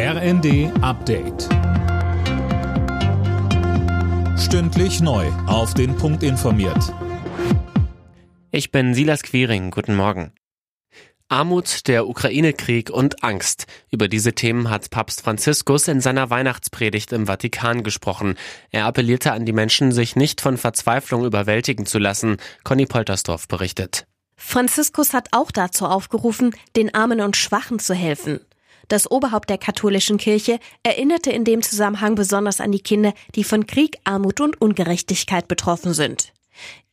RND Update. Stündlich neu. Auf den Punkt informiert. Ich bin Silas Quiring. Guten Morgen. Armut, der Ukraine-Krieg und Angst. Über diese Themen hat Papst Franziskus in seiner Weihnachtspredigt im Vatikan gesprochen. Er appellierte an die Menschen, sich nicht von Verzweiflung überwältigen zu lassen. Conny Poltersdorf berichtet. Franziskus hat auch dazu aufgerufen, den Armen und Schwachen zu helfen. Das Oberhaupt der katholischen Kirche erinnerte in dem Zusammenhang besonders an die Kinder, die von Krieg, Armut und Ungerechtigkeit betroffen sind.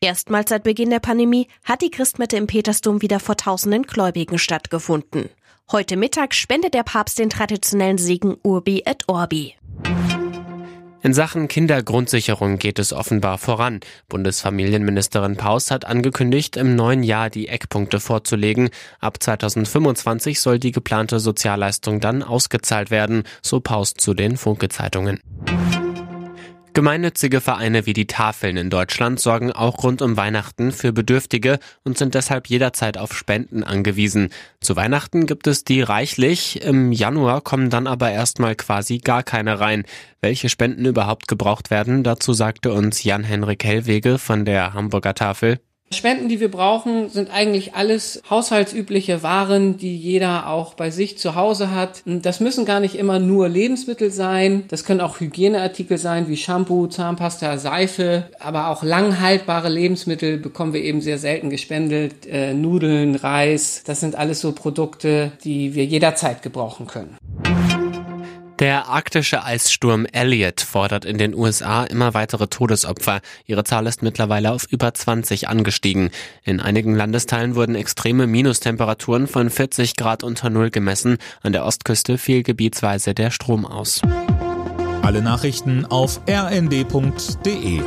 Erstmals seit Beginn der Pandemie hat die Christmette im Petersdom wieder vor tausenden Gläubigen stattgefunden. Heute Mittag spendet der Papst den traditionellen Segen Urbi et Orbi. In Sachen Kindergrundsicherung geht es offenbar voran. Bundesfamilienministerin Paus hat angekündigt, im neuen Jahr die Eckpunkte vorzulegen. Ab 2025 soll die geplante Sozialleistung dann ausgezahlt werden, so Paus zu den Funke-Zeitungen. Gemeinnützige Vereine wie die Tafeln in Deutschland sorgen auch rund um Weihnachten für Bedürftige und sind deshalb jederzeit auf Spenden angewiesen. Zu Weihnachten gibt es die reichlich, im Januar kommen dann aber erstmal quasi gar keine rein. Welche Spenden überhaupt gebraucht werden, dazu sagte uns Jan-Henrik Hellwege von der Hamburger Tafel. Spenden, die wir brauchen, sind eigentlich alles haushaltsübliche Waren, die jeder auch bei sich zu Hause hat. Das müssen gar nicht immer nur Lebensmittel sein. Das können auch Hygieneartikel sein, wie Shampoo, Zahnpasta, Seife. Aber auch langhaltbare Lebensmittel bekommen wir eben sehr selten gespendet. Äh, Nudeln, Reis, das sind alles so Produkte, die wir jederzeit gebrauchen können. Der arktische Eissturm Elliott fordert in den USA immer weitere Todesopfer. Ihre Zahl ist mittlerweile auf über 20 angestiegen. In einigen Landesteilen wurden extreme Minustemperaturen von 40 Grad unter Null gemessen. An der Ostküste fiel gebietsweise der Strom aus. Alle Nachrichten auf rnd.de